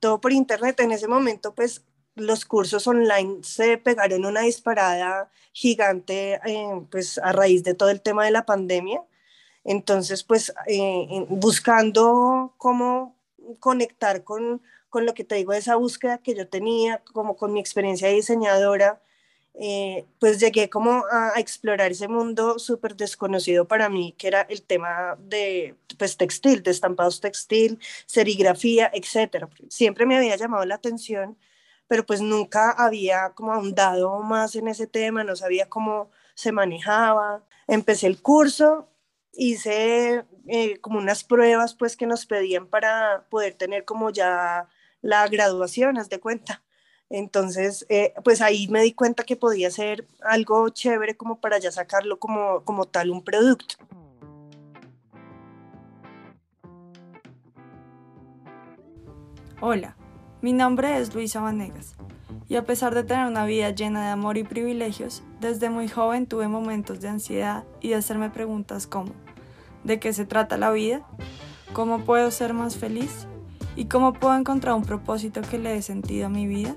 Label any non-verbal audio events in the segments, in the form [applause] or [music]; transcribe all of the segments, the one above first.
todo por internet. En ese momento, pues los cursos online se pegaron una disparada gigante, eh, pues a raíz de todo el tema de la pandemia. Entonces, pues eh, buscando cómo conectar con, con lo que te digo, esa búsqueda que yo tenía, como con mi experiencia de diseñadora, eh, pues llegué como a, explorar ese mundo súper desconocido para mí, que era el tema de pues, textil, de estampados textil, serigrafía, etc. Siempre me había llamado la atención, pero pues nunca había como ahondado más en ese tema, no sabía cómo se manejaba. Empecé el curso, hice eh, como unas pruebas pues que nos pedían para poder tener como ya la graduación, haz de cuenta. Entonces, eh, pues ahí me di cuenta que podía ser algo chévere como para ya sacarlo como, como tal un producto. Hola, mi nombre es Luisa Vanegas y a pesar de tener una vida llena de amor y privilegios, desde muy joven tuve momentos de ansiedad y de hacerme preguntas como ¿de qué se trata la vida? ¿Cómo puedo ser más feliz? ¿Y cómo puedo encontrar un propósito que le dé sentido a mi vida?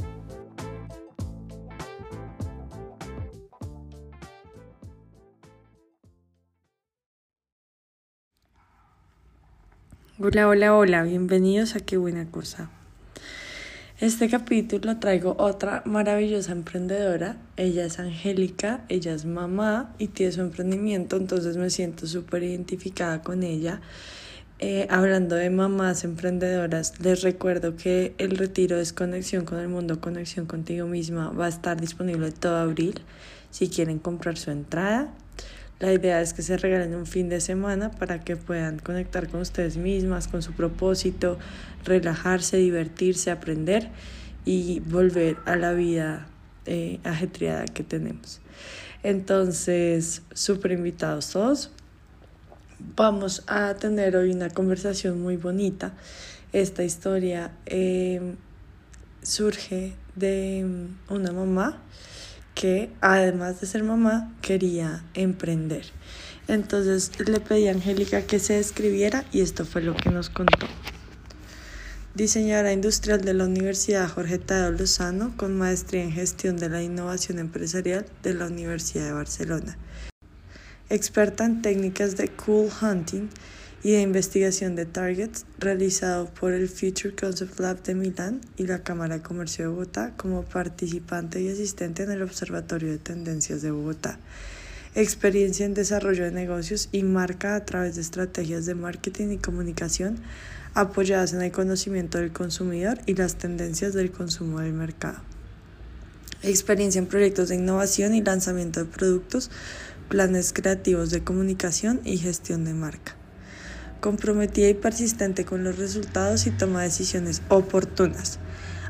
Hola, hola, hola, bienvenidos a Qué Buena Cosa. Este capítulo traigo otra maravillosa emprendedora. Ella es Angélica, ella es mamá y tiene su emprendimiento, entonces me siento súper identificada con ella. Eh, hablando de mamás emprendedoras, les recuerdo que el retiro Desconexión con el Mundo, Conexión contigo misma va a estar disponible todo abril si quieren comprar su entrada. La idea es que se regalen un fin de semana para que puedan conectar con ustedes mismas, con su propósito, relajarse, divertirse, aprender y volver a la vida eh, ajetreada que tenemos. Entonces, súper invitados todos. Vamos a tener hoy una conversación muy bonita. Esta historia eh, surge de una mamá que además de ser mamá quería emprender. Entonces le pedí a Angélica que se escribiera y esto fue lo que nos contó. Diseñadora industrial de la Universidad Jorge Tadeo Lozano con maestría en gestión de la innovación empresarial de la Universidad de Barcelona. Experta en técnicas de cool hunting y de investigación de targets realizado por el Future Concept Lab de Milán y la Cámara de Comercio de Bogotá como participante y asistente en el Observatorio de Tendencias de Bogotá. Experiencia en desarrollo de negocios y marca a través de estrategias de marketing y comunicación apoyadas en el conocimiento del consumidor y las tendencias del consumo del mercado. Experiencia en proyectos de innovación y lanzamiento de productos, planes creativos de comunicación y gestión de marca comprometida y persistente con los resultados y toma decisiones oportunas,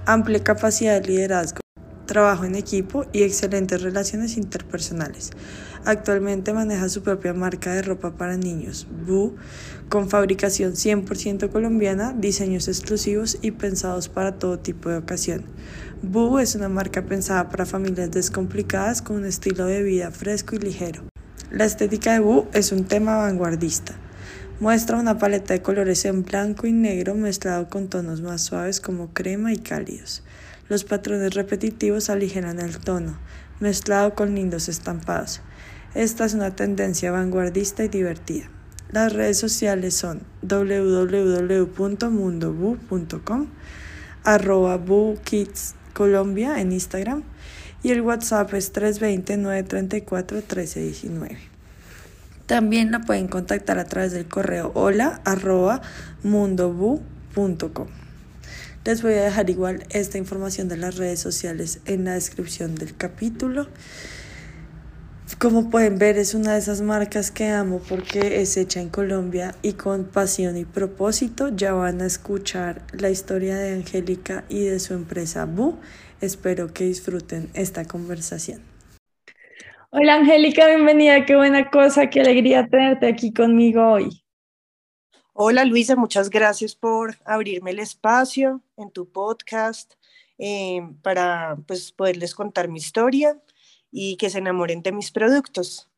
amplia capacidad de liderazgo, trabajo en equipo y excelentes relaciones interpersonales. Actualmente maneja su propia marca de ropa para niños, Boo, con fabricación 100% colombiana, diseños exclusivos y pensados para todo tipo de ocasión. Boo es una marca pensada para familias descomplicadas con un estilo de vida fresco y ligero. La estética de Boo es un tema vanguardista. Muestra una paleta de colores en blanco y negro mezclado con tonos más suaves como crema y cálidos. Los patrones repetitivos aligeran el tono, mezclado con lindos estampados. Esta es una tendencia vanguardista y divertida. Las redes sociales son www.mundobu.com, arroba Colombia en Instagram y el WhatsApp es 320-934-1319. También la pueden contactar a través del correo hola arroba mundobu.com. Les voy a dejar igual esta información de las redes sociales en la descripción del capítulo. Como pueden ver, es una de esas marcas que amo porque es hecha en Colombia y con pasión y propósito. Ya van a escuchar la historia de Angélica y de su empresa Bu. Espero que disfruten esta conversación. Hola Angélica, bienvenida, qué buena cosa, qué alegría tenerte aquí conmigo hoy. Hola Luisa, muchas gracias por abrirme el espacio en tu podcast eh, para pues, poderles contar mi historia y que se enamoren de mis productos.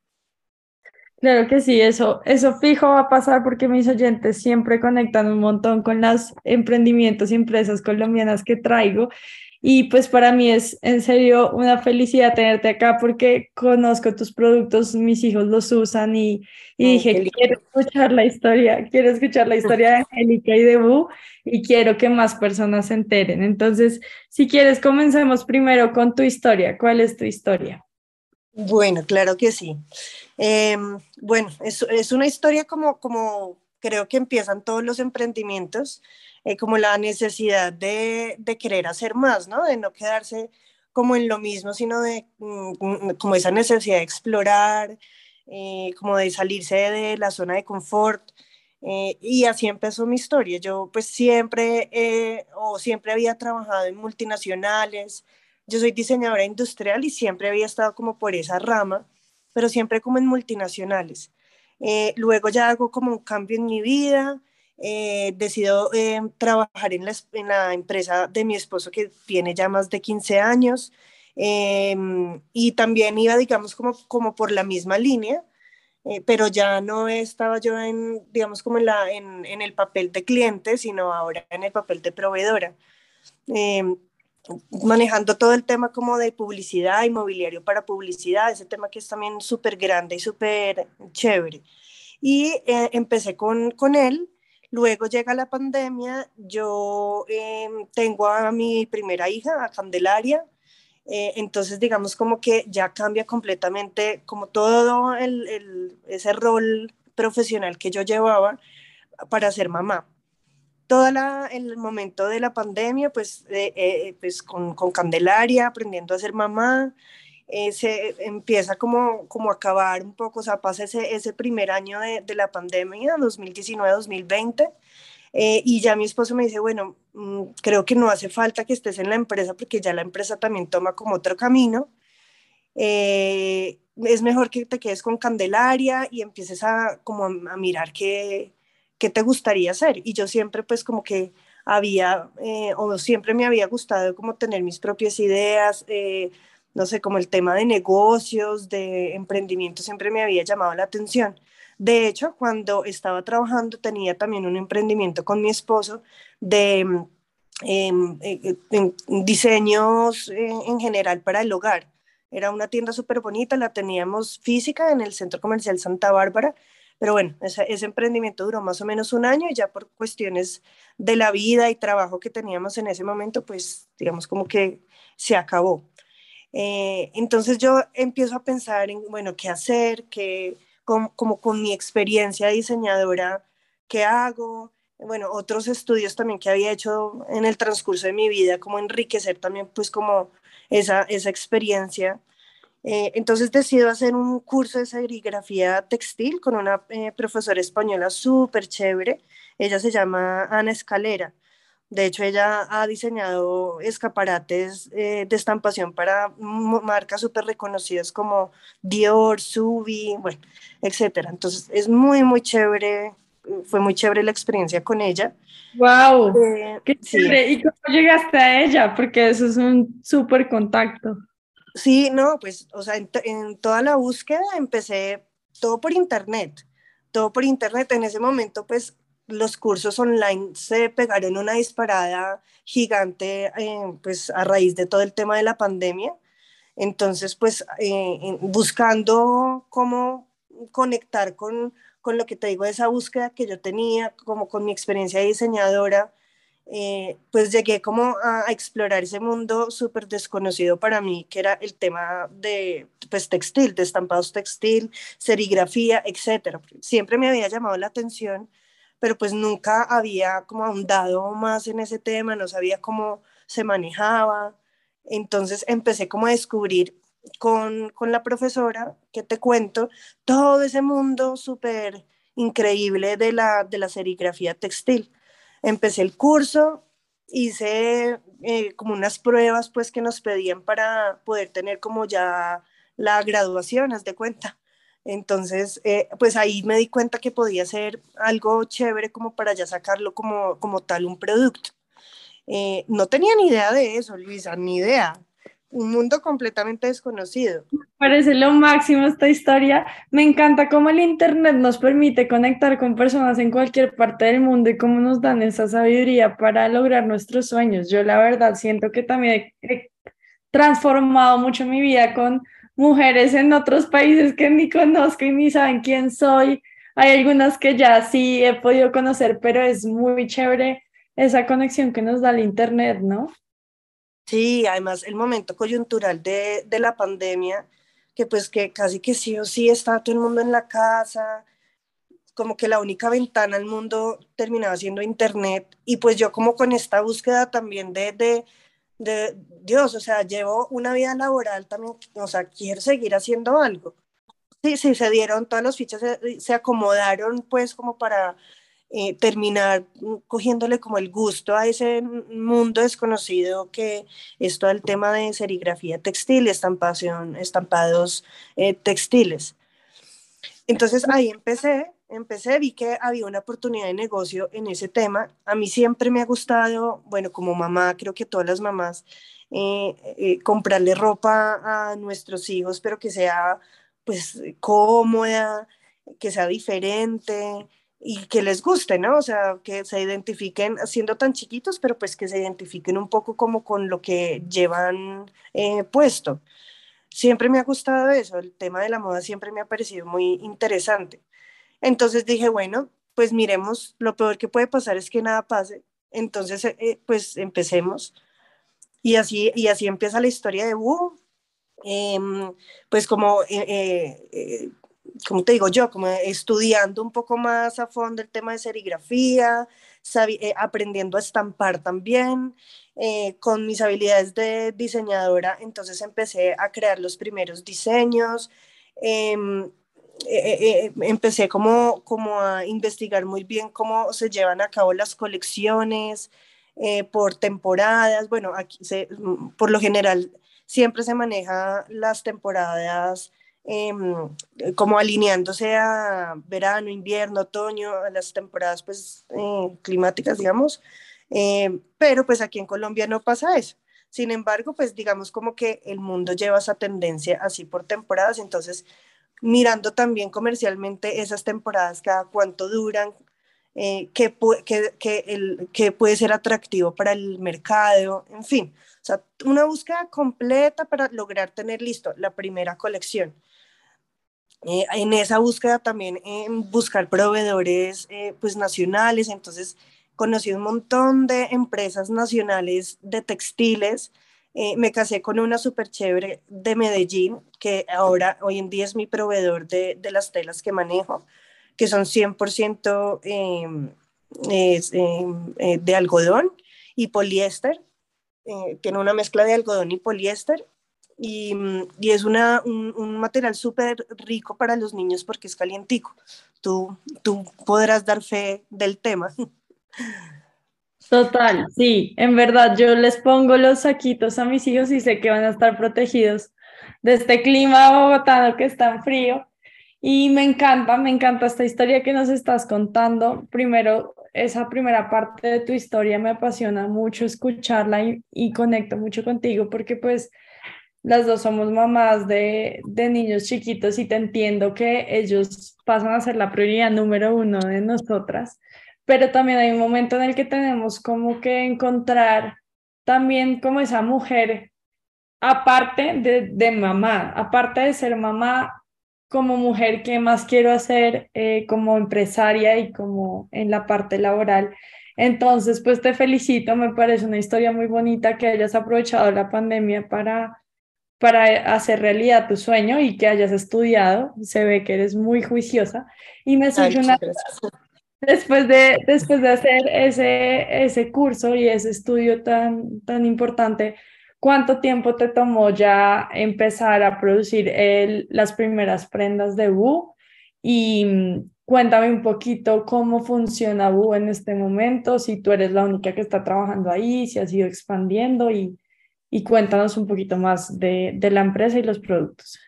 Claro que sí, eso, eso fijo va a pasar porque mis oyentes siempre conectan un montón con los emprendimientos y empresas colombianas que traigo. Y pues para mí es en serio una felicidad tenerte acá porque conozco tus productos, mis hijos los usan y, y dije, quiero escuchar la historia, quiero escuchar la historia de [laughs] Angélica y de Bu y quiero que más personas se enteren. Entonces, si quieres, comencemos primero con tu historia. ¿Cuál es tu historia? Bueno, claro que sí. Em, bueno, es, es, una historia como, como creo que empiezan todos los emprendimientos, eh, como la necesidad de, de, querer hacer más, ¿no? De no quedarse como en lo mismo, sino de mm, mm, como esa necesidad de explorar, eh, como de salirse de la zona de confort. Eh, y así empezó mi historia. Yo pues siempre o siempre había trabajado en multinacionales, yo soy diseñadora industrial y siempre había estado como por esa rama, pero siempre como en multinacionales. Eh, luego ya hago como un cambio en mi vida, eh, decido eh, trabajar en la, en la, empresa de mi esposo que tiene ya más de 15 años em, y también iba, digamos, como, como por la misma línea, pero ya no estaba yo en, digamos, como en, la, en, en, el papel de cliente, sino ahora en el papel de proveedora. Em, manejando todo el tema como de publicidad, inmobiliario para publicidad, ese tema que es también súper grande y súper chévere. Y eh, empecé con, con él, luego llega la pandemia, yo em, tengo a mi primera hija, a Candelaria, eh, entonces digamos como que ya cambia completamente como todo el, ese rol profesional que yo llevaba para ser mamá. Todo el momento de la pandemia, pues, eh, eh, pues con, con, Candelaria, aprendiendo a ser mamá, eh, se empieza como, como a acabar un poco, o sea, pasa ese, ese primer año de, de la pandemia, 2019-2020, y ya mi esposo me dice, bueno, mm, creo que no hace falta que estés en la empresa porque ya la empresa también toma como otro camino. es mejor que te quedes con Candelaria y empieces a, como a mirar qué, ¿qué te gustaría hacer? Y yo siempre pues como que había, eh, o siempre me había gustado como tener mis propias ideas, eh, no sé, como el tema de negocios, de emprendimiento, siempre me había llamado la atención. De hecho, cuando estaba trabajando tenía también un emprendimiento con mi esposo de em, eh, diseños en general para el hogar. Era una tienda súper bonita, la teníamos física en el Centro Comercial Santa Bárbara pero bueno, ese, emprendimiento duró más o menos un año y ya por cuestiones de la vida y trabajo que teníamos en ese momento, pues digamos como que se acabó. Eh, entonces yo empiezo a pensar en, bueno, qué hacer, qué, como, como con mi experiencia diseñadora, qué hago, bueno, otros estudios también que había hecho en el transcurso de mi vida, como enriquecer también pues como esa, esa experiencia. Eh, entonces decido hacer un curso de serigrafía textil con una eh, profesora española súper chévere. Ella se llama Ana Escalera. De hecho, ella ha diseñado escaparates eh, de estampación para marcas súper reconocidas como Dior, Subi, bueno, etcétera. Entonces, es muy, muy chévere. Fue muy chévere la experiencia con ella. ¡Wow! ¡Qué chévere! ¿Y cómo llegaste a ella? Porque eso es un súper contacto. Sí, no, pues, o sea, en, toda la búsqueda empecé todo por internet, todo por internet. En ese momento, pues, los cursos online se pegaron una disparada gigante, eh, pues, a raíz de todo el tema de la pandemia. Entonces, pues, eh, buscando cómo conectar con, con lo que te digo, esa búsqueda que yo tenía, como con mi experiencia de diseñadora, eh, pues llegué como a, explorar ese mundo súper desconocido para mí, que era el tema de pues textil, de estampados textil, serigrafía, etcétera. Siempre me había llamado la atención, pero pues nunca había como ahondado más en ese tema, no sabía cómo se manejaba. Entonces empecé como a descubrir con, con la profesora, que te cuento, todo ese mundo súper increíble de la, de la serigrafía textil empecé el curso, hice eh, como unas pruebas pues que nos pedían para poder tener como ya la graduación, haz de cuenta. Entonces, eh, pues ahí me di cuenta que podía ser algo chévere como para ya sacarlo como, como tal un producto. Eh, no tenía ni idea de eso, Luisa, ni idea. Un mundo completamente desconocido. Parece lo máximo esta historia. Me encanta cómo el Internet nos permite conectar con personas en cualquier parte del mundo y cómo nos dan esa sabiduría para lograr nuestros sueños. Yo la verdad siento que también he transformado mucho mi vida con mujeres en otros países que ni conozco y ni saben quién soy. Hay algunas que ya sí he podido conocer, pero es muy chévere esa conexión que nos da el Internet, ¿no? Sí, además el momento coyuntural de, de la pandemia, que pues que casi que sí o sí está todo el mundo en la casa, como que la única ventana al mundo terminaba siendo Internet y pues yo como con esta búsqueda también de, de, de Dios, o sea, llevo una vida laboral también, o sea, quiero seguir haciendo algo. Sí, sí, se dieron todas las fichas, se, se acomodaron pues como para eh, terminar cogiéndole como el gusto a ese mundo desconocido que es todo el tema de serigrafía textil, estampación, estampados eh, textiles. Entonces ahí empecé, empecé, vi que había una oportunidad de negocio en ese tema. A mí siempre me ha gustado, bueno, como mamá, creo que todas las mamás, eh, comprarle ropa a nuestros hijos, pero que sea pues cómoda, que sea diferente, y que les guste, ¿no? O sea, que se identifiquen siendo tan chiquitos, pero pues que se identifiquen un poco como con lo que llevan eh, puesto. Siempre me ha gustado eso, el tema de la moda siempre me ha parecido muy interesante. Entonces dije, bueno, pues miremos, lo peor que puede pasar es que nada pase. Entonces, eh, eh, pues empecemos. Y así, y así empieza la historia de Wu. Em, pues como como te digo yo, como estudiando un poco más a fondo el tema de serigrafía, eh, aprendiendo a estampar también, eh, con mis habilidades de diseñadora, entonces empecé a crear los primeros diseños, em, eh, empecé como, como a investigar muy bien cómo se llevan a cabo las colecciones por temporadas, bueno, aquí por lo general siempre se maneja las temporadas Em, como alineándose a verano, invierno, otoño, a las temporadas pues eh, climáticas, digamos, em, pero pues aquí en Colombia no pasa eso. Sin embargo, pues digamos como que el mundo lleva esa tendencia así por temporadas, entonces mirando también comercialmente esas temporadas, cada cuánto duran, eh, qué, el, qué puede ser atractivo para el mercado, en fin, o sea, una búsqueda completa para lograr tener listo la primera colección. Eh, en esa búsqueda también buscar proveedores eh, pues nacionales, entonces conocí un montón de empresas nacionales de textiles, eh, me casé con una súper chévere de Medellín, que ahora hoy en día es mi proveedor de, de las telas que manejo, que son 100% em, em, de algodón y poliéster, tiene una mezcla de algodón y poliéster y, y es una, un, un material súper rico para los niños porque es calientico. Tú, tú podrás dar fe del tema. [laughs] Total, sí, en verdad yo les pongo los saquitos a mis hijos y sé que van a estar protegidos de este clima bogotano que es tan frío. Y me encanta, me encanta esta historia que nos estás contando. Primero, esa primera parte de tu historia me apasiona mucho escucharla y, y conecto mucho contigo porque pues las dos somos mamás de, de, niños chiquitos y te entiendo que ellos pasan a ser la prioridad número uno de nosotras, pero también hay un momento en el que tenemos como que encontrar también como esa mujer, aparte de, de mamá, aparte de ser mamá, como mujer, ¿qué más quiero hacer eh, como empresaria y como en la parte laboral? Entonces, pues te felicito, me parece una historia muy bonita que hayas aprovechado la pandemia para para hacer realidad tu sueño y que hayas estudiado. Se ve que eres muy juiciosa. Y me surge una... Después de, después de hacer ese, ese curso y ese estudio tan, tan importante, ¿cuánto tiempo te tomó ya empezar a producir el, las primeras prendas de Wu? Y mm, cuéntame un poquito cómo funciona Wu en este momento, si tú eres la única que está trabajando ahí, si has ido expandiendo y, y cuéntanos un poquito más de, de, la empresa y los productos.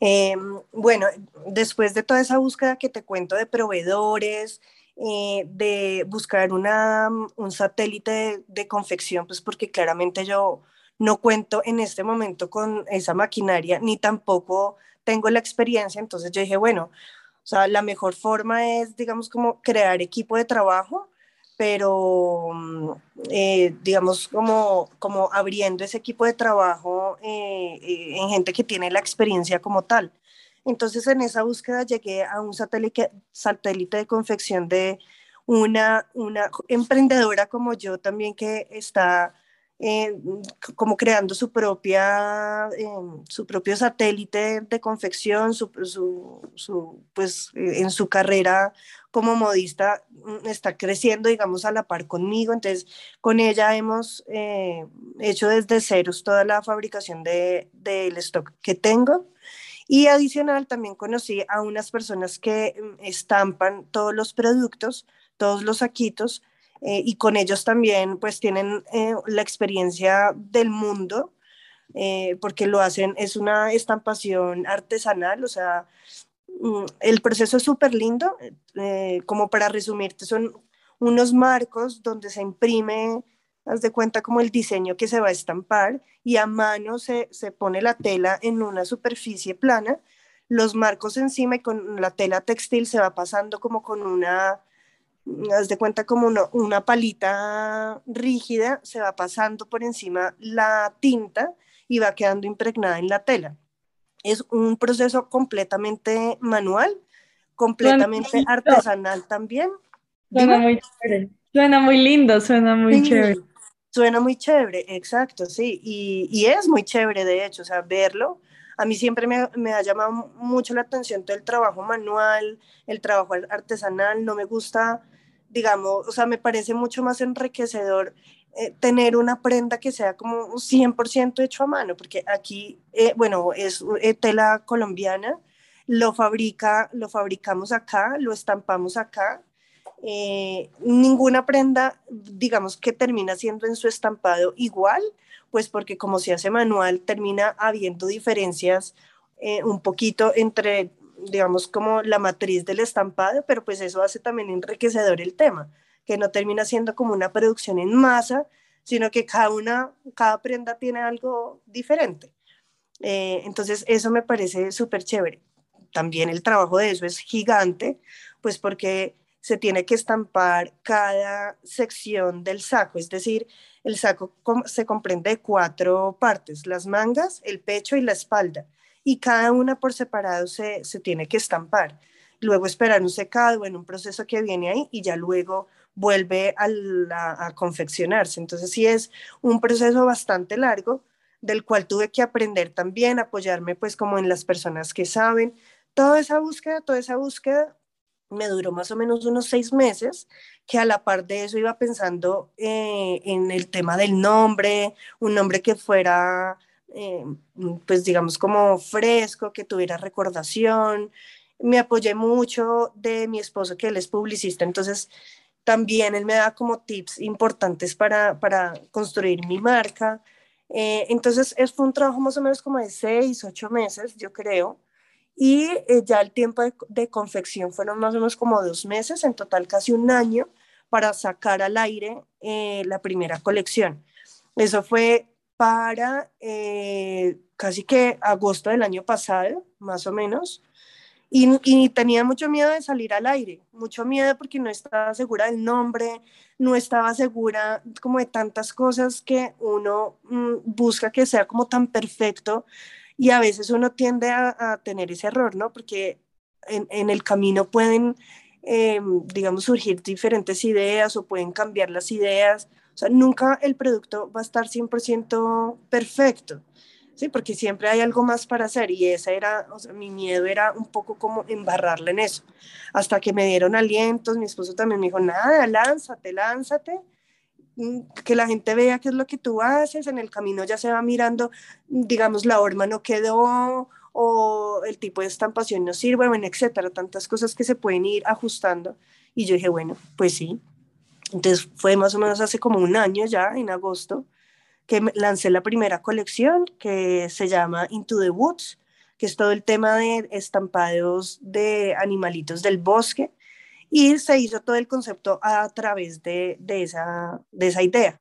Em, bueno, después de toda esa búsqueda que te cuento de proveedores, eh, de buscar una, un satélite de, confección, pues porque claramente yo no cuento en este momento con esa maquinaria, ni tampoco tengo la experiencia, entonces yo dije, bueno, o sea, la mejor forma es, digamos, como crear equipo de trabajo, pero, mm, eh, digamos, como, como abriendo ese equipo de trabajo eh, en gente que tiene la experiencia como tal. Entonces, en esa búsqueda llegué a un satélite, satélite de confección de una, una emprendedora como yo también que está eh, como creando su propia eh, su propio satélite de confección su, su, pues eh, en su carrera como modista mm, está creciendo digamos a la par conmigo. Entonces con ella hemos hecho desde ceros toda la fabricación del de, stock que tengo. Y adicional, también conocí a unas personas que mm, estampan todos los productos, todos los saquitos, eh, y con ellos también pues tienen eh, la experiencia del mundo, eh, porque lo hacen, es una estampación artesanal, o sea, mm, el proceso es súper lindo, como para resumirte, son unos marcos donde se imprime haz de cuenta como el diseño que se va a estampar y a mano se, se pone la tela en una superficie plana, los marcos encima y con la tela textil se va pasando como con una, haz de cuenta como una palita rígida, se va pasando por encima la tinta y va quedando impregnada en la tela. Es un proceso completamente manual, completamente artesanal también. Suena muy chévere. Suena muy lindo, suena muy chévere. Suena muy chévere, exacto, sí, y, y, es muy chévere de hecho, o sea, verlo. A mí siempre me, me, ha llamado mucho la atención todo el trabajo manual, el trabajo artesanal, no me gusta, digamos, o sea, me parece mucho más enriquecedor eh, tener una prenda que sea como 100% hecho a mano, porque aquí, eh, bueno, es eh, tela colombiana, lo fabrica, lo fabricamos acá, lo estampamos acá, eh, ninguna prenda, digamos que termina siendo en su estampado igual, pues porque como se hace manual, termina habiendo diferencias un poquito entre, digamos, como la matriz del estampado, pero pues eso hace también enriquecedor el tema, que no termina siendo como una producción en masa, sino que cada una, cada prenda tiene algo diferente. Eh, entonces, eso me parece súper chévere. También el trabajo de eso es gigante, pues porque se tiene que estampar cada sección del saco, es decir, el saco se comprende de cuatro partes, las mangas, el pecho y la espalda, y cada una por separado se, tiene que estampar. Luego esperar un secado en un proceso que viene ahí y ya luego vuelve a, a confeccionarse. Entonces sí es un proceso bastante largo del cual tuve que aprender también, apoyarme pues como en las personas que saben. Toda esa búsqueda, toda esa búsqueda me duró más o menos unos seis meses, que a la par de eso iba pensando eh, en el tema del nombre, un nombre que fuera, eh, pues digamos, como fresco, que tuviera recordación. Me apoyé mucho de mi esposo, que él es publicista, entonces también él me da como tips importantes para, para construir mi marca. Eh, entonces, es, fue un trabajo más o menos como de seis, ocho meses, yo creo y eh, ya el tiempo de, confección fueron más o menos como dos meses, en total casi un año para sacar al aire la primera colección. Eso fue para eh, casi que agosto del año pasado, más o menos, y, tenía mucho miedo de salir al aire, mucho miedo porque no estaba segura del nombre, no estaba segura como de tantas cosas que uno mm, busca que sea como tan perfecto y a veces uno tiende a, tener ese error, ¿no? Porque en, el camino pueden, em, digamos, surgir diferentes ideas o pueden cambiar las ideas. Nunca el producto va a estar 100% perfecto, ¿sí? Porque siempre hay algo más para hacer y esa era, mi miedo era un poco como embarrarle en eso. Hasta que me dieron alientos, mi esposo también me dijo, nada, lánzate, lánzate Mm, que la gente vea qué es lo que tú haces, en el camino ya se va mirando, digamos, la horma no quedó o el tipo de estampación no sirve, bueno, etcétera, tantas cosas que se pueden ir ajustando. Y yo dije, bueno, pues sí. Entonces fue más o menos hace como un año ya, en agosto, que lancé la primera colección que se llama Into the Woods, que es todo el tema de estampados de animalitos del bosque, y se hizo todo el concepto a través de, de, esa, de esa idea.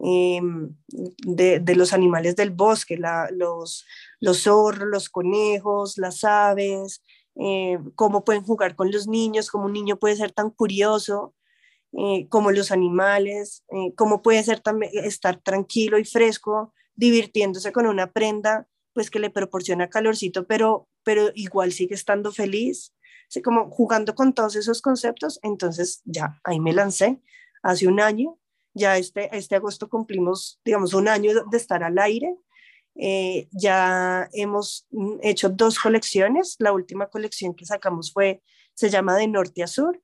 Em, de, los animales del bosque, los, los zorros, los conejos, las aves, eh, cómo pueden jugar con los niños, cómo un niño puede ser tan curioso eh, como los animales, eh, cómo puede ser también estar tranquilo y fresco, divirtiéndose con una prenda pues que le proporciona calorcito, pero, pero igual sigue estando feliz, así como jugando con todos esos conceptos, entonces ya ahí me lancé. Hace un año, ya este, este agosto cumplimos, digamos, un año de estar al aire, eh, ya hemos hecho dos colecciones, la última colección que sacamos fue, se llama De Norte a Sur,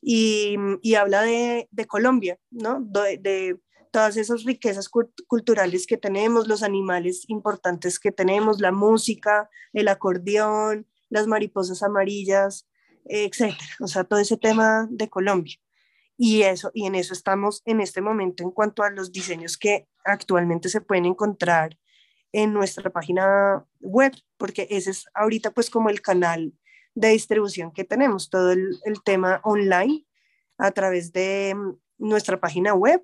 y, y habla de, de, Colombia, ¿no? De, de, todas esas riquezas culturales que tenemos, los animales importantes que tenemos, la música, el acordeón, las mariposas amarillas, etcétera. O sea, todo ese tema de Colombia. Y eso, y en eso estamos en este momento en cuanto a los diseños que actualmente se pueden encontrar en nuestra página web, porque ese es ahorita pues como el canal de distribución que tenemos, todo el, tema online a través de mm, nuestra página web.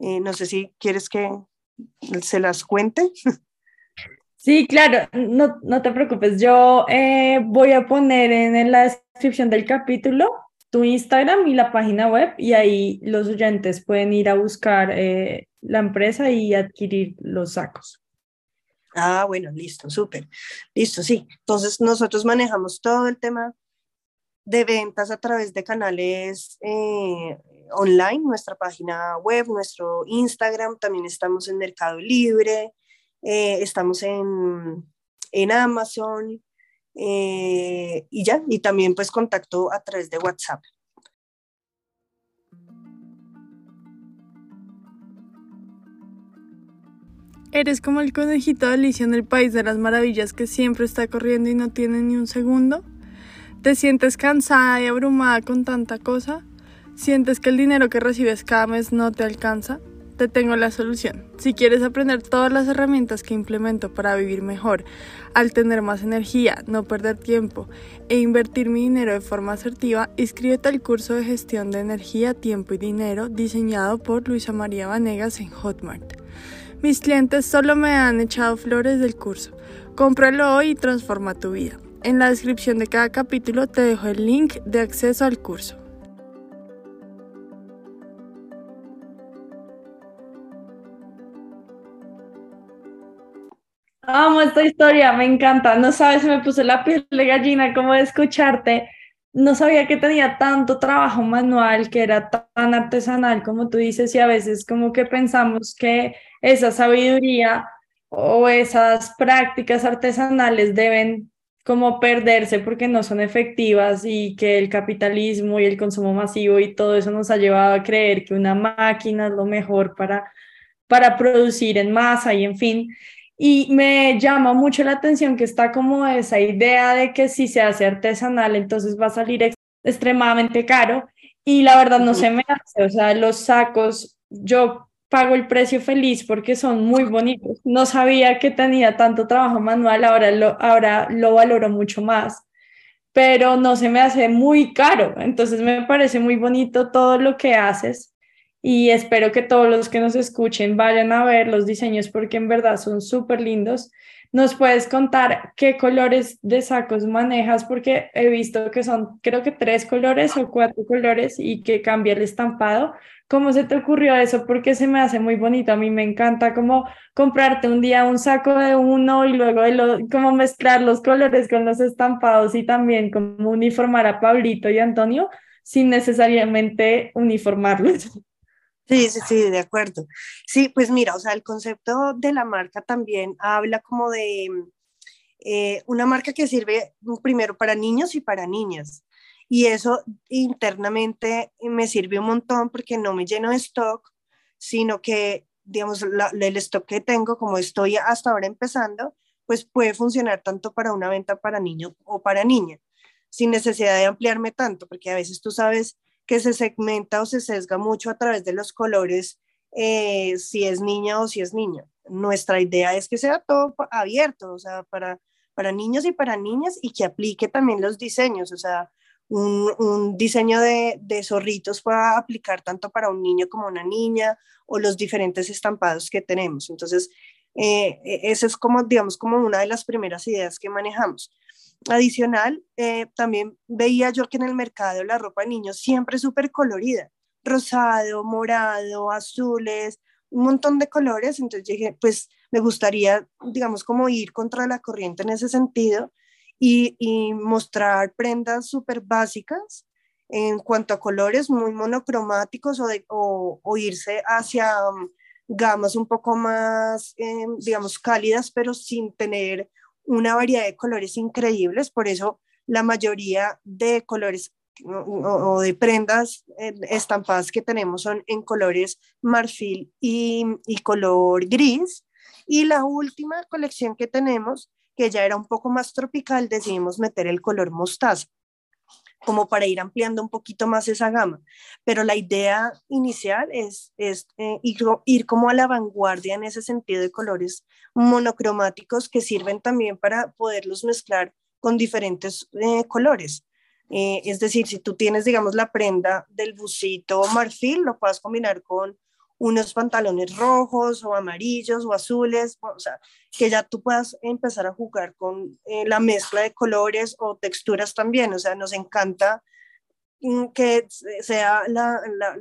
Eh, no sé si quieres que se las cuente. Sí, claro, no, no te preocupes. Yo eh, voy a poner en, la descripción del capítulo tu Instagram y la página web y ahí los oyentes pueden ir a buscar eh, la empresa y adquirir los sacos. Ah, bueno, listo, súper. Listo, sí. Entonces nosotros manejamos todo el tema de ventas a través de canales eh, online, nuestra página web, nuestro Instagram, también estamos en Mercado Libre, eh, estamos en, en Amazon eh, y ya, y también pues contacto a través de WhatsApp. ¿Eres como el conejito de Alicia en el País de las Maravillas que siempre está corriendo y no tiene ni un segundo? ¿Te sientes cansada y abrumada con tanta cosa? ¿Sientes que el dinero que recibes cada mes no te alcanza? Te tengo la solución. Si quieres aprender todas las herramientas que implemento para vivir mejor, al tener más energía, no perder tiempo e invertir mi dinero de forma asertiva, inscríbete al curso de gestión de energía, tiempo y dinero diseñado por Luisa María Vanegas en Hotmart. Mis clientes solo me han echado flores del curso. Cómpralo hoy y transforma tu vida. En la descripción de cada capítulo te dejo el link de acceso al curso. Amo esta historia, me encanta. No sabes, me puse la piel de gallina como de escucharte. No sabía que tenía tanto trabajo manual, que era tan artesanal como tú dices, y a veces como que pensamos que esa sabiduría o esas prácticas artesanales deben como perderse porque no son efectivas y que el capitalismo y el consumo masivo y todo eso nos ha llevado a creer que una máquina es lo mejor para, para producir en masa y en fin. Y me llama mucho la atención que está como esa idea de que si se hace artesanal entonces va a salir extremadamente caro y la verdad no se me hace, o sea, los sacos, yo pago el precio feliz porque son muy bonitos. No sabía que tenía tanto trabajo manual, ahora lo, ahora lo valoro mucho más, pero no se me hace muy caro. Entonces me parece muy bonito todo lo que haces y espero que todos los que nos escuchen vayan a ver los diseños porque en verdad son súper lindos. ¿Nos puedes contar qué colores de sacos manejas? Porque he visto que son, creo que tres colores o cuatro colores y que cambia el estampado. ¿Cómo se te ocurrió eso? Porque se me hace muy bonito. A mí me encanta como comprarte un día un saco de uno y luego de como mezclar los colores con los estampados y también como uniformar a Pablito y Antonio sin necesariamente uniformarlos. [laughs] Sí, sí, sí, de acuerdo. Sí, pues mira, o sea, el concepto de la marca también habla como de eh, una marca que sirve primero para niños y para niñas. Y eso internamente me sirve un montón porque no me lleno de stock, sino que, digamos, el stock que tengo, como estoy hasta ahora empezando, pues puede funcionar tanto para una venta para niño o para niña, sin necesidad de ampliarme tanto, porque a veces tú sabes que se segmenta o se sesga mucho a través de los colores, eh, si es niña o si es niño. Nuestra idea es que sea todo abierto, o sea, para, para niños y para niñas y que aplique también los diseños, o sea, un, diseño de, zorritos pueda aplicar tanto para un niño como una niña o los diferentes estampados que tenemos. Entonces, eh, e, esa es como, digamos, como una de las primeras ideas que manejamos. Adicional, eh, también veía yo que en el mercado la ropa de niños siempre es súper colorida, rosado, morado, azules, un montón de colores. Entonces dije, pues me gustaría, digamos, como ir contra la corriente en ese sentido y, mostrar prendas súper básicas en cuanto a colores muy monocromáticos o, irse hacia um, gamas un poco más, eh, digamos, cálidas, pero sin tener una variedad de colores increíbles. Por eso la mayoría de colores o, de prendas eh, estampadas que tenemos son en colores marfil y color gris. Y la última colección que tenemos que ya era un poco más tropical, decidimos meter el color mostaza como para ir ampliando un poquito más esa gama. Pero la idea inicial es, es eh, ir, como a la vanguardia en ese sentido de colores monocromáticos que sirven también para poderlos mezclar con diferentes eh, colores. Eh, es decir, si tú tienes, digamos, la prenda del busito marfil, lo puedes combinar con unos pantalones rojos o amarillos o azules, o sea, que ya tú puedas empezar a jugar con eh, la mezcla de colores o texturas también, o sea, nos encanta mm, que sea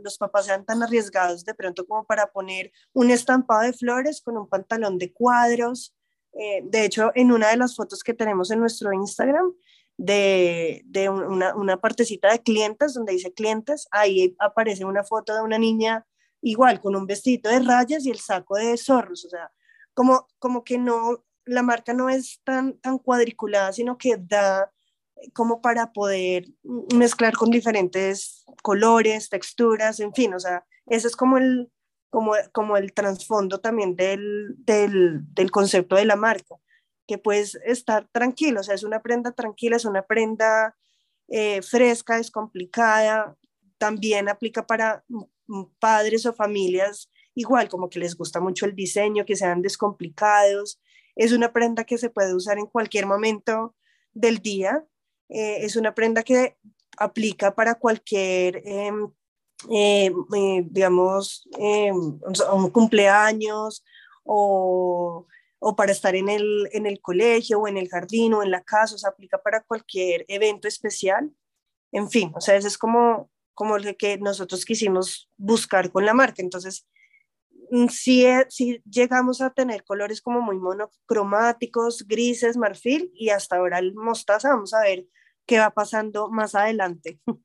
los papás sean tan arriesgados de pronto como para poner un estampado de flores con un pantalón de cuadros. Eh, de hecho, en una de las fotos que tenemos en nuestro Instagram, de, una, una, partecita de clientes, donde dice clientes, ahí aparece una foto de una niña igual con un vestido de rayas y el saco de zorros, o sea, como, como que no, la marca no es tan, tan cuadriculada, sino que da eh, como para poder mezclar con diferentes colores, texturas, en fin, o sea, ese es como el, como, como el trasfondo también del, del, del, concepto de la marca, que puedes estar tranquilo, o sea, es una prenda tranquila, es una prenda eh, fresca, descomplicada, también aplica para padres o familias igual, como que les gusta mucho el diseño, que sean descomplicados. Es una prenda que se puede usar en cualquier momento del día. Eh, es una prenda que aplica para cualquier, em, eh, digamos, em, un cumpleaños o, o, para estar en el, en el colegio o en el jardín o en la casa, o sea, aplica para cualquier evento especial. En fin, o sea, ese es como como el que nosotros quisimos buscar con la marca. Entonces, mm, sí, eh, llegamos a tener colores como muy monocromáticos, grises, marfil y hasta ahora el mostaza. Vamos a ver qué va pasando más adelante. [laughs]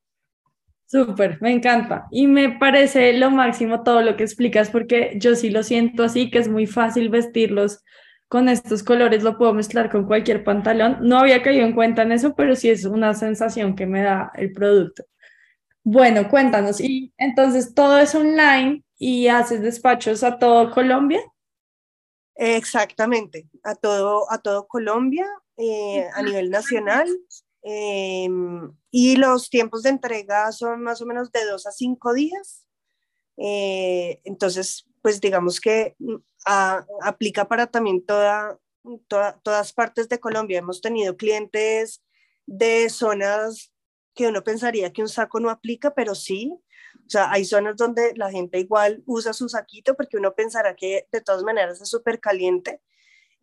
Súper, me encanta. Y me parece lo máximo todo lo que explicas porque yo sí lo siento así, que es muy fácil vestirlos con estos colores, lo puedo mezclar con cualquier pantalón. No había caído en cuenta en eso, pero sí es una sensación que me da el producto. Bueno, cuéntanos, y entonces todo es online y haces despachos a todo Colombia. Exactamente, a todo, a todo Colombia, eh, a nivel nacional. Em, y los tiempos de entrega son más o menos de dos a cinco días. Eh, entonces, pues digamos que mm, aplica para también toda, todas partes de Colombia. Hemos tenido clientes de zonas que uno pensaría que un saco no aplica, pero sí. O sea, hay zonas donde la gente igual usa su saquito porque uno pensará que de todas maneras es súper caliente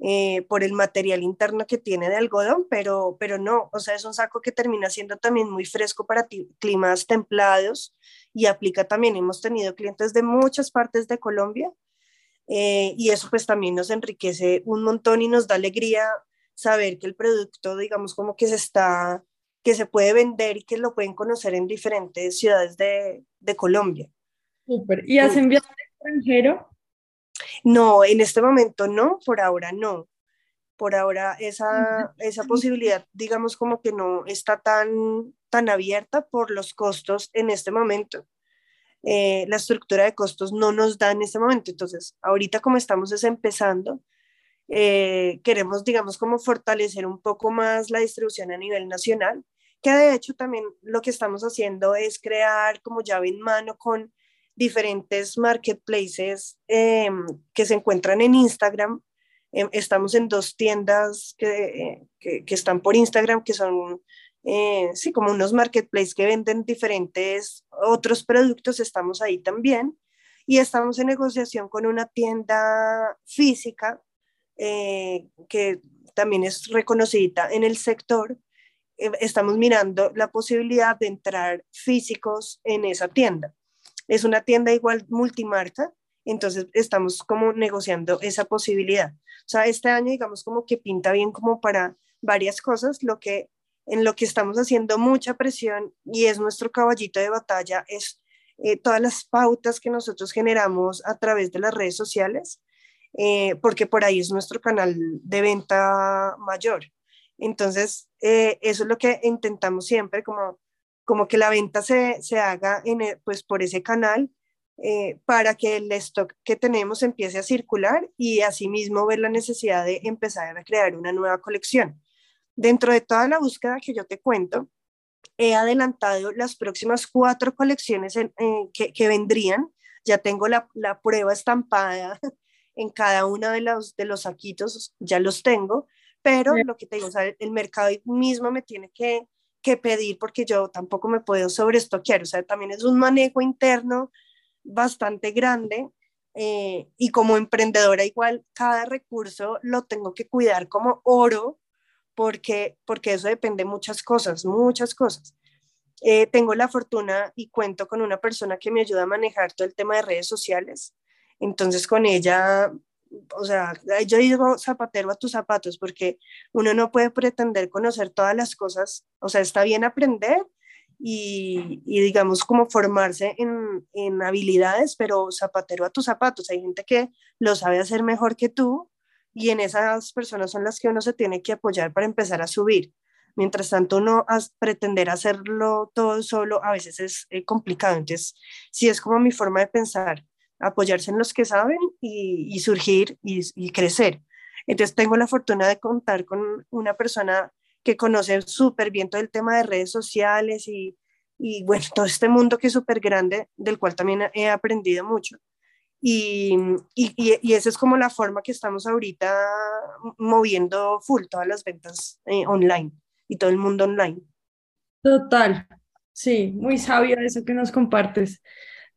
eh, por el material interno que tiene de algodón, pero, pero no, o sea, es un saco que termina siendo también muy fresco para climas templados y aplica también. Hemos tenido clientes de muchas partes de Colombia eh, y eso pues también nos enriquece un montón y nos da alegría saber que el producto, digamos, como que se está que se puede vender y que lo pueden conocer en diferentes ciudades de, de Colombia. Súper. ¿Y has enviado al extranjero? No, en este momento no, por ahora no. Por ahora esa, esa posibilidad, digamos, como que no está tan, tan abierta por los costos en este momento. Eh, la estructura de costos no nos da en este momento. Entonces, ahorita como estamos es empezando, eh, queremos, digamos, como fortalecer un poco más la distribución a nivel nacional, que de hecho también lo que estamos haciendo es crear como llave en mano con diferentes marketplaces em, que se encuentran en Instagram, Em, estamos en dos tiendas que, que, están por Instagram, que son, eh, sí, como unos marketplaces que venden diferentes otros productos, estamos ahí también. Y estamos en negociación con una tienda física eh, que también es reconocida en el sector. Eh, estamos mirando la posibilidad de entrar físicos en esa tienda. Es una tienda igual multimarca, entonces estamos como negociando esa posibilidad. O sea, este año digamos como que pinta bien como para varias cosas, lo que en lo que estamos haciendo mucha presión y es nuestro caballito de batalla es eh, todas las pautas que nosotros generamos a través de las redes sociales, eh, porque por ahí es nuestro canal de venta mayor. Entonces, eh, eso es lo que intentamos siempre, como, como que la venta se, se haga en, pues, por ese canal eh, para que el stock que tenemos empiece a circular y asimismo ver la necesidad de empezar a crear una nueva colección. Dentro de toda la búsqueda que yo te cuento, he adelantado las próximas cuatro colecciones que, que, vendrían. Ya tengo la, la, prueba estampada en cada uno de los, de los saquitos, ya los tengo, pero lo que te digo, o sea, el mercado mismo me tiene que, que pedir porque yo tampoco me puedo sobreestoquear, o sea, también es un manejo interno bastante grande eh, y como emprendedora igual cada recurso lo tengo que cuidar como oro porque, porque eso depende de muchas cosas, muchas cosas. Eh, tengo la fortuna y cuento con una persona que me ayuda a manejar todo el tema de redes sociales. Entonces con ella, o sea, yo digo zapatero a tus zapatos porque uno no puede pretender conocer todas las cosas, o sea, está bien aprender, y, digamos como formarse en, en, habilidades, pero zapatero a tus zapatos. Hay gente que lo sabe hacer mejor que tú y en esas personas son las que uno se tiene que apoyar para empezar a subir. Mientras tanto, uno pretender hacerlo todo solo a veces es eh, complicado. Entonces, sí es como mi forma de pensar, apoyarse en los que saben y, y surgir y, y crecer. Entonces, tengo la fortuna de contar con una persona que conoce súper bien todo el tema de redes sociales y, y bueno, todo este mundo que es súper grande, del cual también he aprendido mucho. Y, y, y, esa es como la forma que estamos ahorita moviendo full todas las ventas eh, online y todo el mundo online. Total, sí, muy sabio eso que nos compartes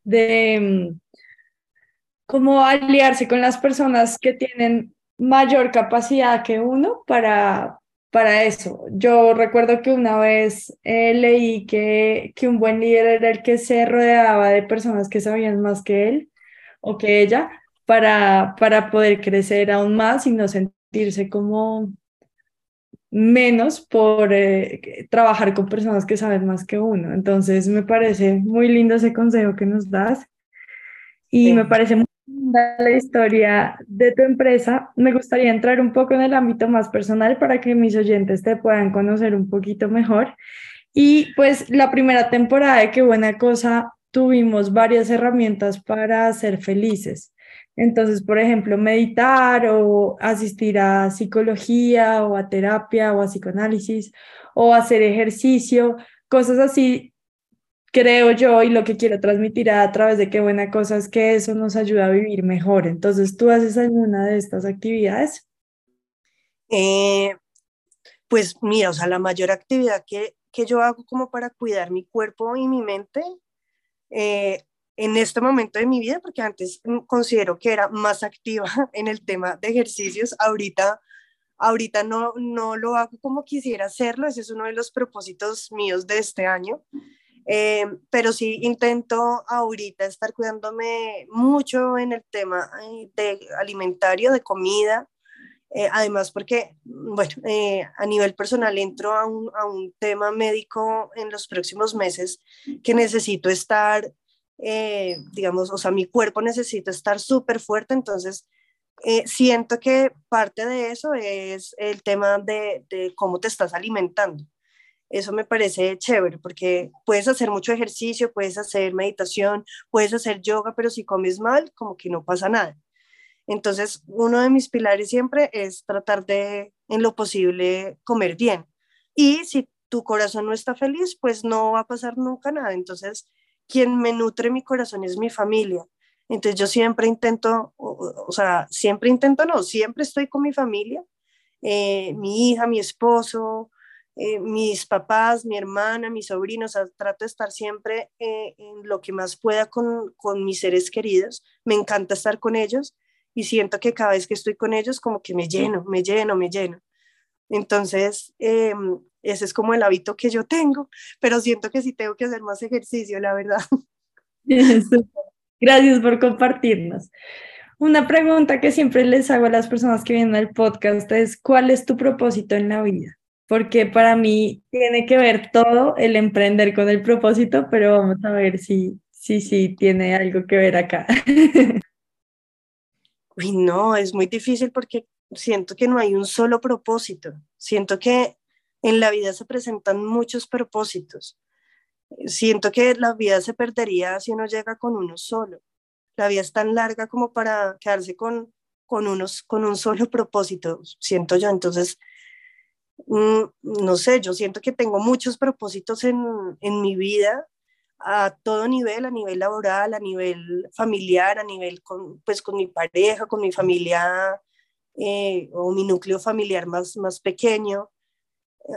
de cómo aliarse con las personas que tienen mayor capacidad que uno para, para eso. Yo recuerdo que una vez eh, leí que, que un buen líder era el que se rodeaba de personas que sabían más que él o que ella para, para poder crecer aún más y no sentirse como menos por eh, trabajar con personas que saben más que uno. Entonces me parece muy lindo ese consejo que nos das y me parece muy la historia de tu empresa, me gustaría entrar un poco en el ámbito más personal para que mis oyentes te puedan conocer un poquito mejor. Y pues la primera temporada de Qué buena cosa tuvimos varias herramientas para ser felices. Entonces, por ejemplo, meditar o asistir a psicología o a terapia o a psicoanálisis o hacer ejercicio, cosas así creo yo y lo que quiero transmitir a, través de qué buena cosa es que eso nos ayuda a vivir mejor. Entonces, ¿tú haces alguna de estas actividades? Eh, pues mira, o sea, la mayor actividad que, que, yo hago como para cuidar mi cuerpo y mi mente eh, en este momento de mi vida, porque antes considero que era más activa [laughs] en el tema de ejercicios, ahorita ahorita no, no lo hago como quisiera hacerlo, ese es uno de los propósitos míos de este año, eh, pero sí intento ahorita estar cuidándome mucho en el tema eh, de alimentario, de comida, eh, además porque, bueno, a nivel personal entro a un, a un, tema médico en los próximos meses que necesito estar, digamos, o sea, mi cuerpo necesita estar súper fuerte, entonces siento que parte de eso es el tema de, de cómo te estás alimentando. Eso me parece chévere porque puedes hacer mucho ejercicio, puedes hacer meditación, puedes hacer yoga, pero si comes mal, como que no pasa nada. Entonces, uno de mis pilares siempre es tratar de, en lo posible, comer bien. Y si tu corazón no está feliz, pues no va a pasar nunca nada. Entonces, quien me nutre mi corazón es mi familia. Entonces yo siempre intento, o, sea, siempre intento, no, siempre estoy con mi familia, eh, mi hija, mi esposo, eh, mis papás, mi hermana, mis sobrinos, trato de estar siempre eh, en lo que más pueda con, con, mis seres queridos. Me encanta estar con ellos y siento que cada vez que estoy con ellos como que me lleno, me lleno, me lleno. Entonces, em, ese es como el hábito que yo tengo, pero siento que sí tengo que hacer más ejercicio, la verdad. [laughs] [laughs] Gracias por compartirnos. Una pregunta que siempre les hago a las personas que vienen al podcast es, ¿cuál es tu propósito en la vida? Porque para mí tiene que ver todo el emprender con el propósito, pero vamos a ver si sí, sí, tiene algo que ver acá. [laughs] Uy, no, es muy difícil porque siento que no hay un solo propósito. Siento que en la vida se presentan muchos propósitos. Siento que la vida se perdería si uno llega con uno solo. La vida es tan larga como para quedarse con, con, unos, con un solo propósito, siento yo. Entonces, no sé, yo siento que tengo muchos propósitos en, en mi vida a todo nivel, a nivel laboral, a nivel familiar, a nivel con, pues, con mi pareja, con mi familia eh, o mi núcleo familiar más, más pequeño.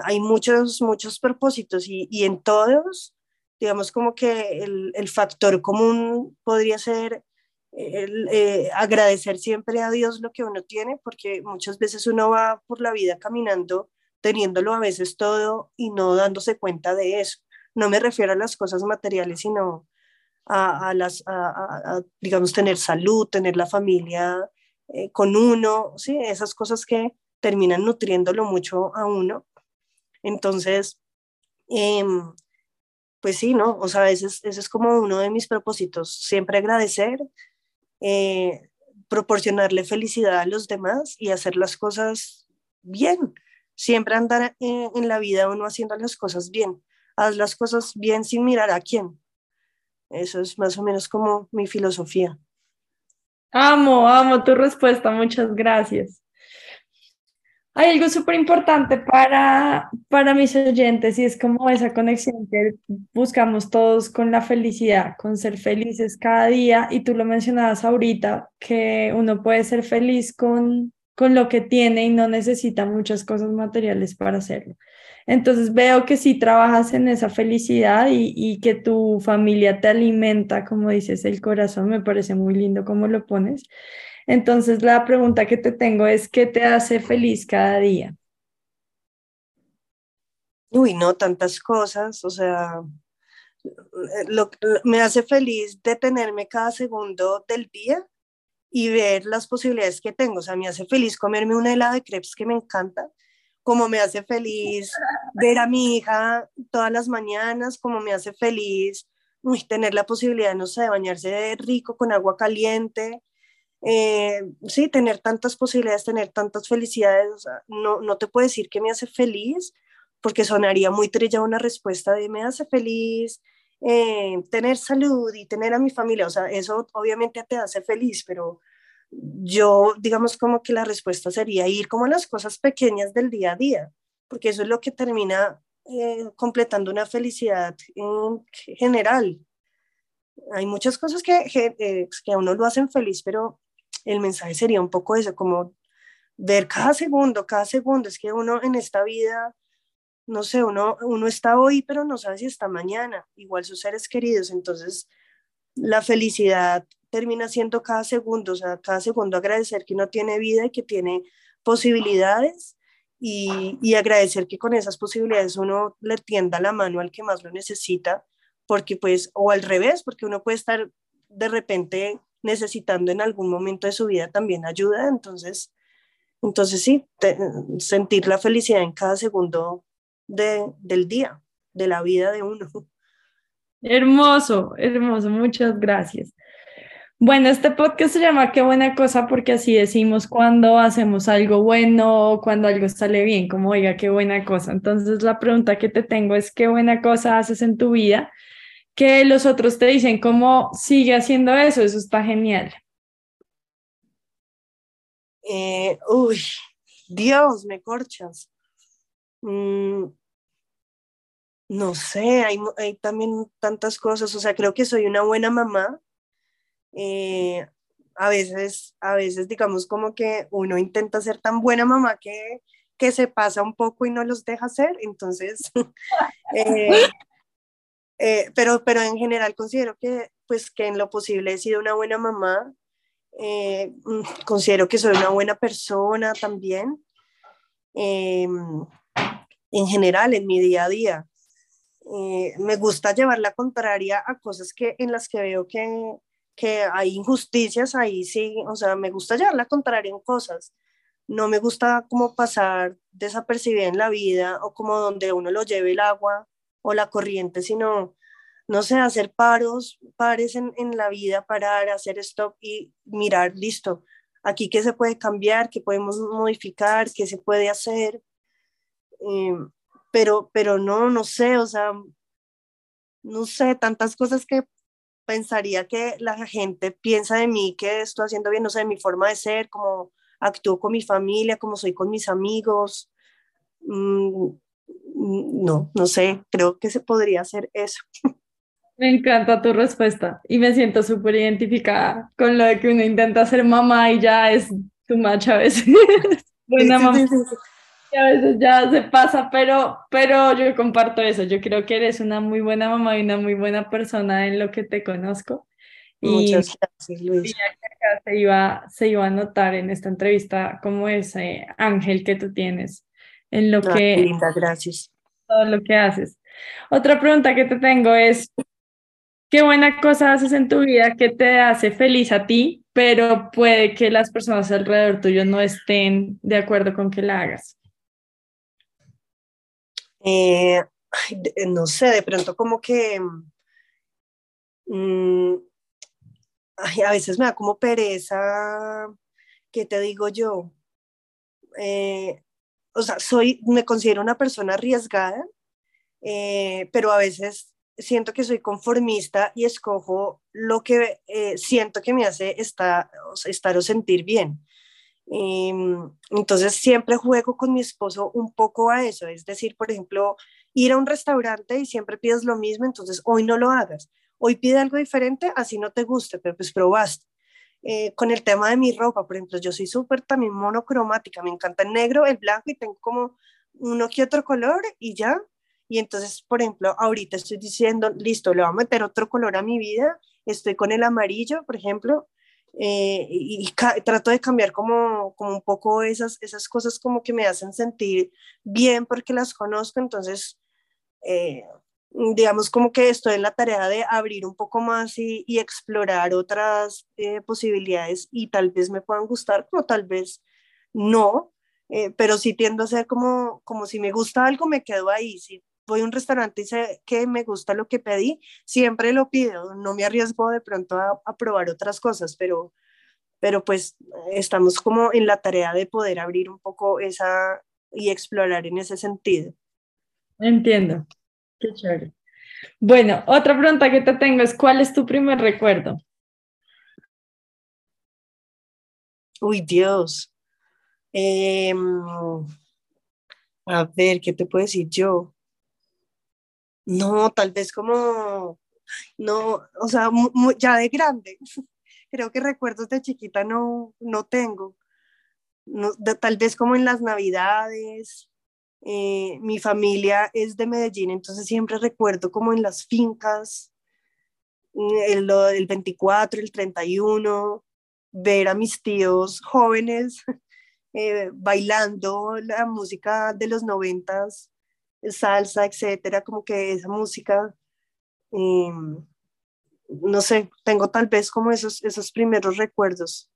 Hay muchos, muchos propósitos y, y en todos, digamos como que el, el factor común podría ser eh, agradecer siempre a Dios lo que uno tiene, porque muchas veces uno va por la vida caminando teniéndolo a veces todo y no dándose cuenta de eso no me refiero a las cosas materiales, sino a, las, digamos, tener salud, tener la familia eh, con uno, ¿sí? esas cosas que terminan nutriéndolo mucho a uno. Entonces, em, pues sí, ¿no? O sea, ese es, como uno de mis propósitos, siempre agradecer, eh, proporcionarle felicidad a los demás y hacer las cosas bien. Siempre andar en la vida uno haciendo las cosas bien haz las cosas bien sin mirar a quién. Eso es más o menos como mi filosofía. Amo, amo tu respuesta, muchas gracias. Hay algo súper importante para, para mis oyentes y es como esa conexión que buscamos todos con la felicidad, con ser felices cada día. Y tú lo mencionabas ahorita, que uno puede ser feliz con, con lo que tiene y no necesita muchas cosas materiales para hacerlo. Entonces veo que sí trabajas en esa felicidad y, que tu familia te alimenta, como dices, el corazón. Me parece muy lindo cómo lo pones. Entonces la pregunta que te tengo es, ¿qué te hace feliz cada día? Uy, no, tantas cosas, o sea, lo, me hace feliz detenerme cada segundo del día y ver las posibilidades que tengo. O sea, me hace feliz comerme una helada de crepes que me encanta como me hace feliz ver a mi hija todas las mañanas, como me hace feliz tener la posibilidad, no sé, de bañarse rico con agua caliente, eh, sí, tener tantas posibilidades, tener tantas felicidades, no, no te puedo decir que me hace feliz, porque sonaría muy trilla una respuesta de me hace feliz eh, tener salud y tener a mi familia, o sea, eso obviamente te hace feliz, pero yo, digamos, como que la respuesta sería ir como a las cosas pequeñas del día a día, porque eso es lo que termina eh, completando una felicidad en general. Hay muchas cosas que, eh, que a uno lo hacen feliz, pero el mensaje sería un poco eso, como ver cada segundo, cada segundo. Es que uno en esta vida, no sé, uno, uno está hoy, pero no sabe si está mañana. Igual sus seres queridos. Entonces, la felicidad termina siendo cada segundo, o sea, cada segundo agradecer que uno tiene vida y que tiene posibilidades y, y, agradecer que con esas posibilidades uno le tienda la mano al que más lo necesita, porque pues, o al revés, porque uno puede estar de repente necesitando en algún momento de su vida también ayuda, entonces, entonces sí, sentir la felicidad en cada segundo de, del día, de la vida de uno. Hermoso, hermoso, muchas gracias. Bueno, este podcast se llama Qué buena cosa porque así decimos cuando hacemos algo bueno o cuando algo sale bien, como oiga, qué buena cosa. Entonces la pregunta que te tengo es, ¿qué buena cosa haces en tu vida? Que los otros te dicen, ¿cómo sigue haciendo eso? Eso está genial. Eh, uy, Dios, me corchas. Mm, no sé, hay, hay también tantas cosas. O sea, creo que soy una buena mamá Eh, a veces, a veces digamos como que uno intenta ser tan buena mamá que, que se pasa un poco y no los deja hacer, entonces, [laughs] eh, eh, pero, pero en general considero que, pues, que en lo posible he sido una buena mamá, mm, considero que soy una buena persona también, em, en general, en mi día a día. me gusta llevar la contraria a cosas que, en las que veo que, que hay injusticias ahí, sí, o sea, me gusta llevar la contraria en cosas. No me gusta como pasar desapercibida en la vida o como donde uno lo lleve el agua o la corriente, sino, no sé, hacer paros, pares en, en la vida, parar, hacer stop y mirar, listo, aquí qué se puede cambiar, qué podemos modificar, qué se puede hacer. Em, pero, pero no, no sé, o sea, no sé, tantas cosas que pensaría que la gente piensa de mí que estoy haciendo bien, no sé, mi forma de ser, cómo actúo con mi familia, cómo soy con mis amigos. Mm, no, no sé, creo que se podría hacer eso. Me encanta tu respuesta y me siento súper identificada con lo de que uno intenta ser mamá y ya es tu macha a veces. [laughs] Buena mamá a veces ya se pasa, pero, pero yo comparto eso. Yo creo que eres una muy buena mamá y una muy buena persona en lo que te conozco. Muchas gracias, Luis. se, iba, se iba a notar en esta entrevista como ese ángel que tú tienes en lo que... Linda, gracias. Todo lo que haces. Otra pregunta que te tengo es, ¿qué buena cosa haces en tu vida que te hace feliz a ti, pero puede que las personas alrededor tuyo no estén de acuerdo con que la hagas? Eh, no sé, de pronto como que mm, a veces me da como pereza, ¿qué te digo yo? Eh, o sea, soy, me considero una persona arriesgada, eh, pero a veces siento que soy conformista y escojo lo que siento que me hace estar, estar o sentir bien. Em, entonces siempre juego con mi esposo un poco a eso, es decir, por ejemplo, ir a un restaurante y siempre pides lo mismo, entonces hoy no lo hagas, hoy pide algo diferente, así no te guste, pero pues probaste. Eh, con el tema de mi ropa, por ejemplo, yo soy súper también monocromática, me encanta el negro, el blanco y tengo como uno que otro color y ya. Y entonces, por ejemplo, ahorita estoy diciendo, listo, le voy a meter otro color a mi vida, estoy con el amarillo, por ejemplo, eh, y, trato de cambiar como, como un poco esas, esas cosas como que me hacen sentir bien porque las conozco, entonces eh, digamos como que estoy en la tarea de abrir un poco más y, y explorar otras eh, posibilidades y tal vez me puedan gustar o tal vez no, pero sí tiendo a ser como, como si me gusta algo me quedo ahí, si voy a un restaurante y sé que me gusta lo que pedí, siempre lo pido, no me arriesgo de pronto a, probar otras cosas, pero, pero pues estamos como en la tarea de poder abrir un poco esa y explorar en ese sentido. Entiendo, qué chévere. Bueno, otra pregunta que te tengo es, ¿cuál es tu primer recuerdo? Uy, Dios. Em, a ver, ¿qué te puedo decir yo? No, tal vez como, no, o sea, ya de grande. [laughs] Creo que recuerdos de chiquita no, no tengo. Tal vez como en las navidades. Eh, mi familia es de Medellín, entonces siempre recuerdo como en las fincas, el, el 24, el 31, ver a mis tíos jóvenes [laughs] eh, bailando la música de los noventas salsa, etcétera, como que esa música, em, no sé, tengo tal vez como esos, esos primeros recuerdos.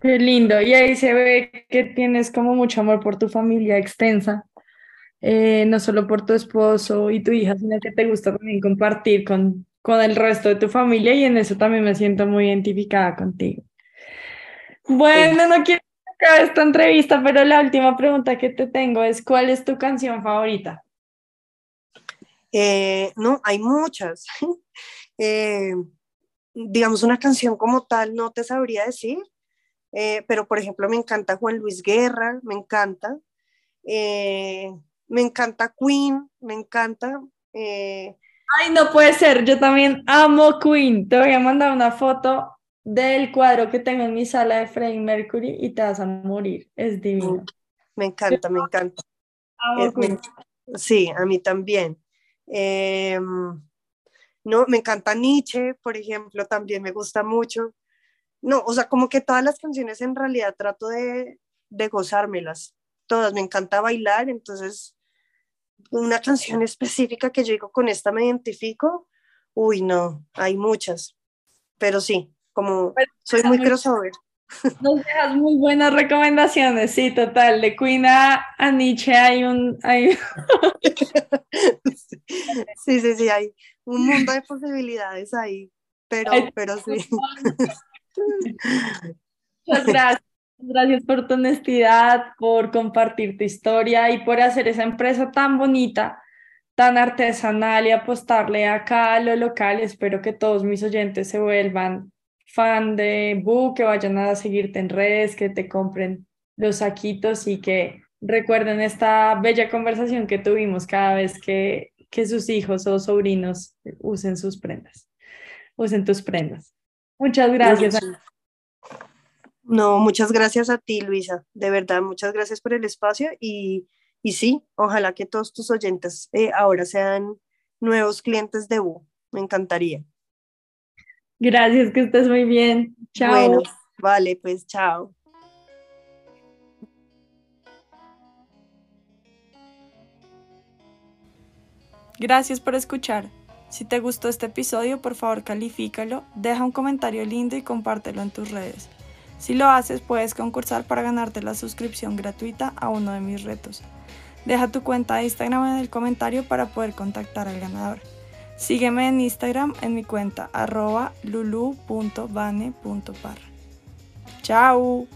Qué lindo, y ahí se ve que tienes como mucho amor por tu familia extensa, eh, no solo por tu esposo y tu hija, sino que te gusta también compartir con, con el resto de tu familia y en eso también me siento muy identificada contigo. Bueno, no quiero esta entrevista, pero la última pregunta que te tengo es, ¿cuál es tu canción favorita? Eh, no, hay muchas. [laughs] Eh, digamos, una canción como tal no te sabría decir, eh, pero por ejemplo me encanta Juan Luis Guerra, me encanta. me encanta Queen, me encanta. Ay, no puede ser, yo también amo Queen. Te voy a mandar una foto del cuadro que tengo en mi sala de Freddie Mercury y te vas a morir. Es divino. Me encanta, me encanta. Sí, a mí también. Em, no, me encanta Nietzsche, por ejemplo, también me gusta mucho. No, o sea, como que todas las canciones en realidad trato de, de gozármelas. Todas, me encanta bailar, entonces una canción específica que yo digo, con esta me identifico, uy, no, hay muchas, pero sí, como Pues, soy muy crossover. [laughs] Nos dejas muy buenas recomendaciones, sí, total. De Queen a, a Nietzsche hay un... Hay... [laughs] Sí, sí, sí, hay un mundo de posibilidades ahí, pero, pero sí. [laughs] Muchas gracias. Gracias por tu honestidad, por compartir tu historia y por hacer esa empresa tan bonita, tan artesanal y apostarle acá a lo local. Espero que todos mis oyentes se vuelvan fan de Bu, que vayan a seguirte en redes, que te compren los saquitos y que recuerden esta bella conversación que tuvimos cada vez que, que sus hijos o sobrinos usen sus prendas, usen tus prendas. Muchas gracias. No, muchas gracias a ti, Luisa. De verdad, muchas gracias por el espacio y, y sí, ojalá que todos tus oyentes eh, ahora sean nuevos clientes de U. Me encantaría. Gracias, que estés muy bien. Chao. Bueno, vale, pues chao. Gracias por escuchar. Si te gustó este episodio, por favor califícalo, deja un comentario lindo y compártelo en tus redes. Si lo haces, puedes concursar para ganarte la suscripción gratuita a uno de mis retos. Deja tu cuenta de Instagram en el comentario para poder contactar al ganador. Sígueme en Instagram en mi cuenta arroba lulu.bane.parra. ¡Chao!